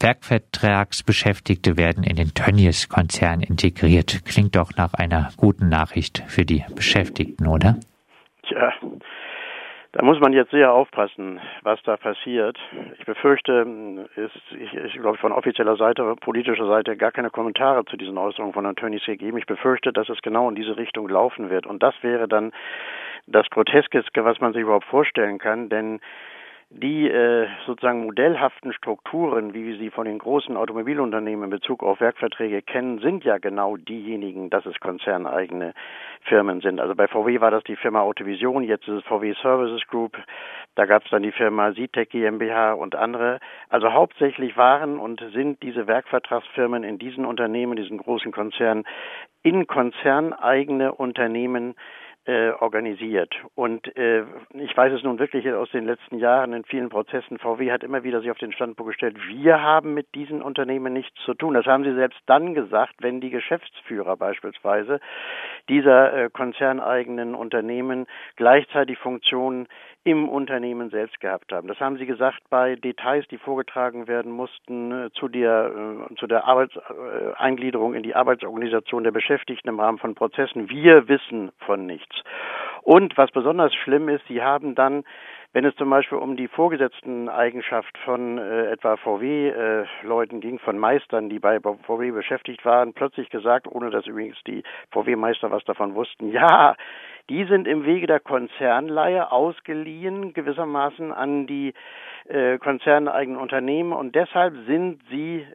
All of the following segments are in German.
Werkvertragsbeschäftigte werden in den Tönnies-Konzern integriert. Klingt doch nach einer guten Nachricht für die Beschäftigten, oder? Tja, da muss man jetzt sehr aufpassen, was da passiert. Ich befürchte, ist, ich, ich glaube, von offizieller Seite, politischer Seite gar keine Kommentare zu diesen Äußerungen von Antonis gegeben. Ich befürchte, dass es genau in diese Richtung laufen wird. Und das wäre dann das Groteskeste, was man sich überhaupt vorstellen kann, denn die äh, sozusagen modellhaften Strukturen, wie wir sie von den großen Automobilunternehmen in Bezug auf Werkverträge kennen, sind ja genau diejenigen, dass es konzerneigene Firmen sind. Also bei VW war das die Firma Autovision, jetzt ist es VW Services Group, da gab es dann die Firma Sitec GmbH und andere. Also hauptsächlich waren und sind diese Werkvertragsfirmen in diesen Unternehmen, diesen großen Konzernen, in konzerneigene Unternehmen äh, organisiert. Und äh, ich weiß es nun wirklich aus den letzten Jahren in vielen Prozessen, VW hat immer wieder sich auf den Standpunkt gestellt, wir haben mit diesen Unternehmen nichts zu tun. Das haben sie selbst dann gesagt, wenn die Geschäftsführer beispielsweise dieser äh, konzerneigenen Unternehmen gleichzeitig Funktionen im Unternehmen selbst gehabt haben. Das haben Sie gesagt bei Details, die vorgetragen werden mussten äh, zu der, äh, zu der Arbeitseingliederung in die Arbeitsorganisation der Beschäftigten im Rahmen von Prozessen. Wir wissen von nichts. Und was besonders schlimm ist, Sie haben dann wenn es zum Beispiel um die vorgesetzten Eigenschaft von äh, etwa VW-Leuten äh, ging, von Meistern, die bei VW beschäftigt waren, plötzlich gesagt, ohne dass übrigens die VW-Meister was davon wussten, ja, die sind im Wege der Konzernleihe ausgeliehen gewissermaßen an die äh, konzerneigenen Unternehmen und deshalb sind sie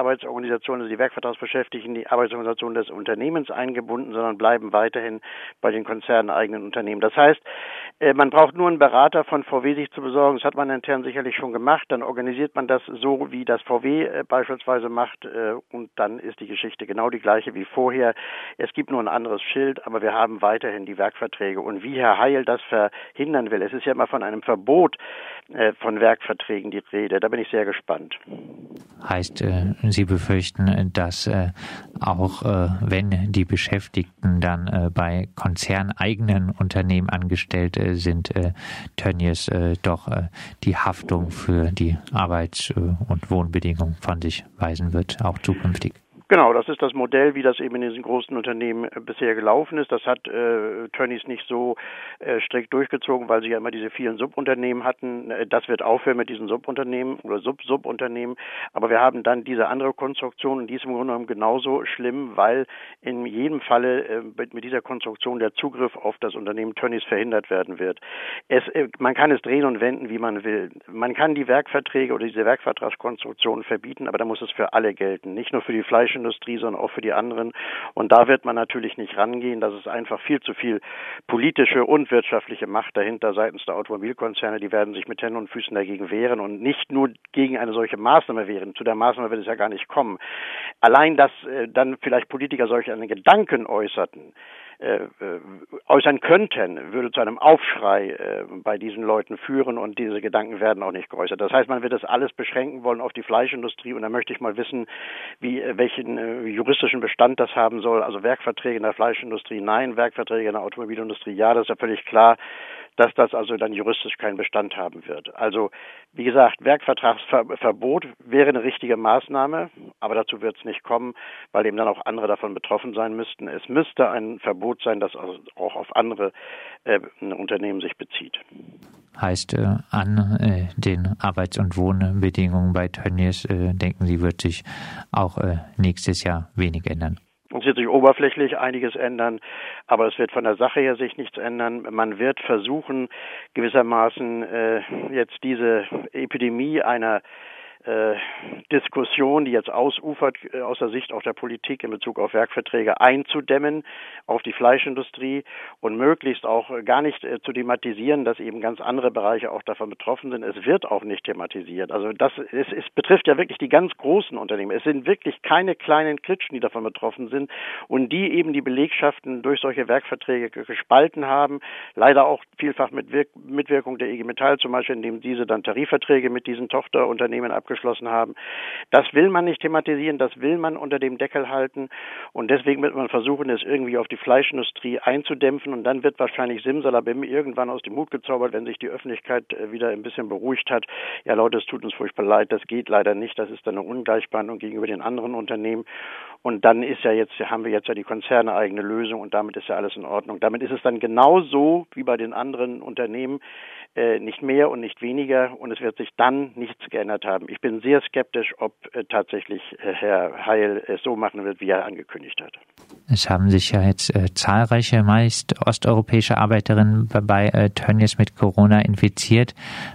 in die Arbeitsorganisation, also die Werkvertragsbeschäftigten, die Arbeitsorganisation des Unternehmens eingebunden, sondern bleiben weiterhin bei den konzerneigenen Unternehmen. Das heißt, äh, man braucht nur einen Berater von VW sich zu besorgen. Das hat man intern sicherlich schon gemacht. Dann organisiert man das so, wie das VW äh, beispielsweise macht äh, und dann ist die Geschichte genau die gleiche wie vorher. Es gibt nur ein anderes Schild, aber wir haben weiterhin die Werkverträge. Und wie Herr Heil das verhindern will, es ist ja immer von einem Verbot von Werkverträgen die Rede. Da bin ich sehr gespannt. Heißt, äh, Sie befürchten, dass äh, auch wenn die Beschäftigten dann bei konzerneigenen Unternehmen angestellt sind, Tönnies doch die Haftung für die Arbeits- und Wohnbedingungen von sich weisen wird, auch zukünftig? Genau, das ist das Modell, wie das eben in diesen großen Unternehmen äh, bisher gelaufen ist. Das hat äh, Tönnies nicht so äh, strikt durchgezogen, weil sie ja immer diese vielen Subunternehmen hatten. Äh, das wird aufhören mit diesen Subunternehmen oder Sub-Subunternehmen. Aber wir haben dann diese andere Konstruktion und die ist im Grunde genommen genauso schlimm, weil in jedem Falle äh, mit dieser Konstruktion der Zugriff auf das Unternehmen Tönnies verhindert werden wird. Es, äh, man kann es drehen und wenden, wie man will. Man kann die Werkverträge oder diese Werkvertragskonstruktionen verbieten, aber da muss es für alle gelten, nicht nur für die Fleisch Fleischindustrie, sondern auch für die anderen. Und da wird man natürlich nicht rangehen. Das ist einfach viel zu viel politische und wirtschaftliche Macht dahinter seitens der Automobilkonzerne. Die werden sich mit Händen und Füßen dagegen wehren und nicht nur gegen eine solche Maßnahme wehren. Zu der Maßnahme wird es ja gar nicht kommen. Allein, dass äh, dann vielleicht Politiker solche Gedanken äußerten, äh, äh, äußern könnten, würde zu einem Aufschrei äh, bei diesen Leuten führen und diese Gedanken werden auch nicht geäußert. Das heißt, man wird das alles beschränken wollen auf die Fleischindustrie und da möchte ich mal wissen, wie, äh, welchen äh, juristischen Bestand das haben soll. Also Werkverträge in der Fleischindustrie nein, Werkverträge in der Automobilindustrie ja, das ist ja völlig klar dass das also dann juristisch keinen Bestand haben wird. Also wie gesagt, Werkvertragsverbot wäre eine richtige Maßnahme, aber dazu wird es nicht kommen, weil eben dann auch andere davon betroffen sein müssten. Es müsste ein Verbot sein, das auch auf andere äh, Unternehmen sich bezieht. Heißt, äh, an äh, den Arbeits- und Wohnbedingungen bei Tönnies, äh, denken Sie, wird sich auch äh, nächstes Jahr wenig ändern? Es wird sich oberflächlich einiges ändern, aber es wird von der Sache her sich nichts ändern. Man wird versuchen, gewissermaßen äh, jetzt diese Epidemie einer äh, Diskussion, die jetzt ausufert äh, aus der Sicht auch der Politik in Bezug auf Werkverträge einzudämmen, auf die Fleischindustrie und möglichst auch gar nicht äh, zu thematisieren, dass eben ganz andere Bereiche auch davon betroffen sind. Es wird auch nicht thematisiert. Also das es, es betrifft ja wirklich die ganz großen Unternehmen. Es sind wirklich keine kleinen Klitschen, die davon betroffen sind und die eben die Belegschaften durch solche Werkverträge gespalten haben. Leider auch vielfach mit Wirk Mitwirkung der IG Metall zum Beispiel, indem diese dann Tarifverträge mit diesen Tochterunternehmen ab abgeschlossen haben. Das will man nicht thematisieren, das will man unter dem Deckel halten und deswegen wird man versuchen, es irgendwie auf die Fleischindustrie einzudämpfen und dann wird wahrscheinlich Simsalabim irgendwann aus dem Hut gezaubert, wenn sich die Öffentlichkeit äh, wieder ein bisschen beruhigt hat. Ja Leute, es tut uns furchtbar leid, das geht leider nicht, das ist eine Ungleichbehandlung gegenüber den anderen Unternehmen und dann ist ja jetzt, haben wir jetzt ja die Konzerne eigene Lösung und damit ist ja alles in Ordnung. Damit ist es dann genauso wie bei den anderen Unternehmen, nicht mehr und nicht weniger und es wird sich dann nichts geändert haben. Ich bin sehr skeptisch, ob äh, tatsächlich äh, Herr Heil es so machen wird, wie er angekündigt hat. Es haben sich ja jetzt äh, zahlreiche, meist osteuropäische Arbeiterinnen bei äh, Tönnies mit Corona infiziert.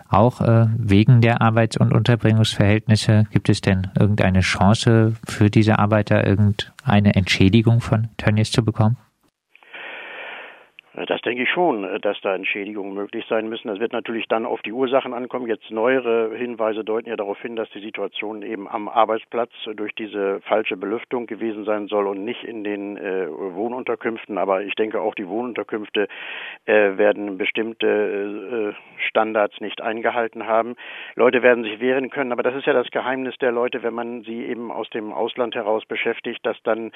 Auch äh, wegen der Arbeits- und Unterbringungsverhältnisse gibt es denn irgendeine Chance für diese Arbeiter, irgendeine Entschädigung von Tönnies zu bekommen? Das denke ich schon, äh, dass da Entschädigungen möglich sein müssen. Das wird natürlich dann auf die Ursachen ankommen. Jetzt neuere Hinweise deuten ja darauf hin, dass die Situation eben am Arbeitsplatz durch diese falsche Belüftung gewesen sein soll und nicht in den äh, Wohnunterkünften. Aber ich denke auch die Wohnunterkünfte äh, werden bestimmte äh, Standards nicht eingehalten haben. Leute werden sich wehren können, aber das ist ja das Geheimnis der Leute, wenn man sie eben aus dem Ausland heraus beschäftigt, dass dann,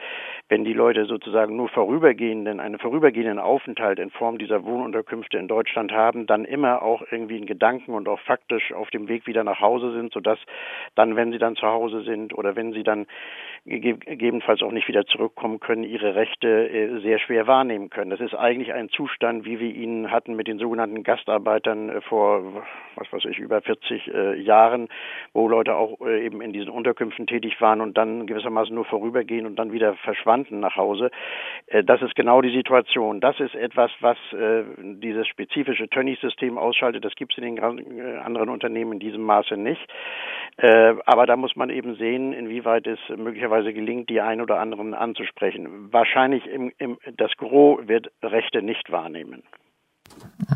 wenn die Leute sozusagen nur vorübergehenden, einen vorübergehenden Aufenthalt halt in Form dieser Wohnunterkünfte in Deutschland haben, dann immer auch irgendwie in Gedanken und auch faktisch auf dem Weg wieder nach Hause sind, sodass dann, wenn sie dann zu Hause sind oder wenn sie dann gegebenenfalls auch nicht wieder zurückkommen können, ihre Rechte äh, sehr schwer wahrnehmen können. Das ist eigentlich ein Zustand, wie wir ihn hatten mit den sogenannten Gastarbeitern äh, vor, was weiß ich, über 40 äh, Jahren, wo Leute auch eben in diesen Unterkünften tätig waren und dann gewissermaßen nur vorübergehen und dann wieder verschwanden nach Hause. Das ist genau die Situation. Das ist etwas, etwas, was äh, dieses spezifische Tönnies-System ausschaltet. Das gibt es in den äh, anderen Unternehmen in diesem Maße nicht. Äh, aber da muss man eben sehen, inwieweit es möglicherweise gelingt, die ein oder anderen anzusprechen. Wahrscheinlich im, im, das Gros wird Rechte nicht wahrnehmen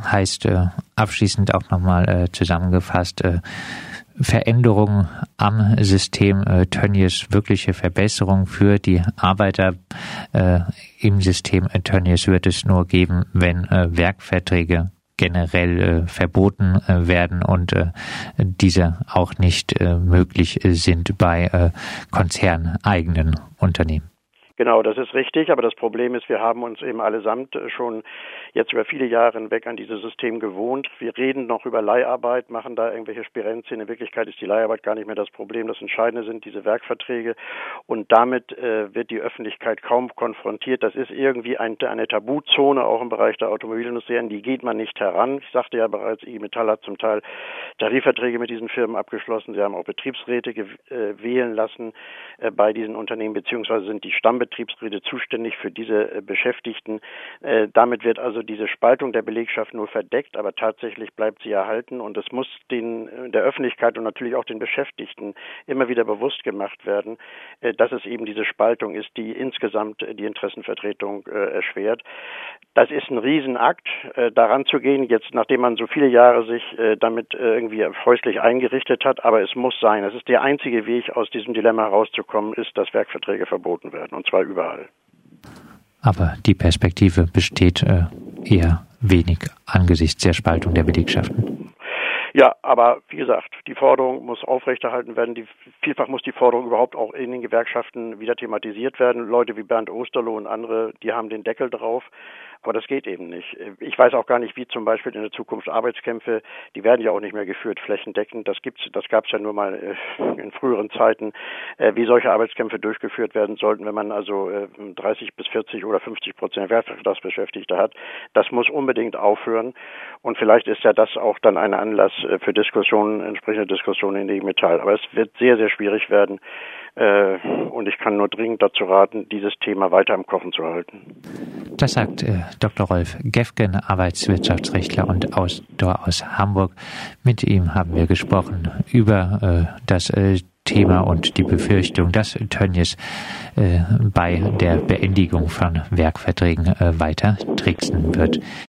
heißt äh, abschließend auch nochmal äh, zusammengefasst, äh, Veränderungen am System äh, Tönnies, wirkliche Verbesserung für die Arbeiter äh, im System Tönnies wird es nur geben, wenn äh, Werkverträge generell äh, verboten äh, werden und äh, diese auch nicht äh, möglich sind bei äh, konzerneigenen Unternehmen. Genau, das ist richtig, aber das Problem ist, wir haben uns eben allesamt schon jetzt über viele Jahre hinweg an dieses System gewohnt. Wir reden noch über Leiharbeit, machen da irgendwelche Spirenzien. In Wirklichkeit ist die Leiharbeit gar nicht mehr das Problem. Das Entscheidende sind diese Werkverträge und damit äh, wird die Öffentlichkeit kaum konfrontiert. Das ist irgendwie ein, eine Tabuzone, auch im Bereich der Automobilindustrie, an die geht man nicht heran. Ich sagte ja bereits, IG Metall hat zum Teil Tarifverträge mit diesen Firmen abgeschlossen. Sie haben auch Betriebsräte äh, wählen lassen äh, bei diesen Unternehmen, beziehungsweise sind die Stamm Betriebsräte zuständig für diese äh, Beschäftigten. Äh, damit wird also diese Spaltung der Belegschaft nur verdeckt, aber tatsächlich bleibt sie erhalten und es muss den, äh, der Öffentlichkeit und natürlich auch den Beschäftigten immer wieder bewusst gemacht werden, dass es eben diese Spaltung ist, die insgesamt die Interessenvertretung erschwert. Das ist ein Riesenakt, daran zu gehen, jetzt nachdem man so viele Jahre sich damit irgendwie häuslich eingerichtet hat, aber es muss sein. Es ist der einzige Weg, aus diesem Dilemma herauszukommen, ist, dass Werkverträge verboten werden. Und zwar überall. Aber die Perspektive besteht äh, eher wenig angesichts der Spaltung der Belegschaften. Ja, aber wie gesagt, die Forderung muss aufrechterhalten werden. Die, vielfach muss die Forderung überhaupt auch in den Gewerkschaften wieder thematisiert werden. Leute wie Bernd Osterloh und andere, die haben den Deckel drauf. Aber das geht eben nicht. Ich weiß auch gar nicht, wie zum Beispiel in der Zukunft Arbeitskämpfe, die werden ja auch nicht mehr geführt, flächendeckend. Das gibt's, das gab es ja nur mal äh, in früheren Zeiten, äh, wie solche Arbeitskämpfe durchgeführt werden sollten, wenn man also 30 äh, bis 40 oder 50 Prozent Werkvertragsbeschäftigte hat. Das muss unbedingt aufhören. Und vielleicht ist ja das auch dann ein Anlass für Diskussionen, entsprechende Diskussionen in die Metall. Aber es wird sehr, sehr schwierig werden. Und ich kann nur dringend dazu raten, dieses Thema weiter im Kochen zu halten. Das sagt äh, Dr. Rolf Gefgen, Arbeitswirtschaftsrechtler und Autor aus Hamburg. Mit ihm haben wir gesprochen über äh, das äh, Thema und die Befürchtung, dass Tönnies äh, bei der Beendigung von Werkverträgen äh, weiter tricksen wird.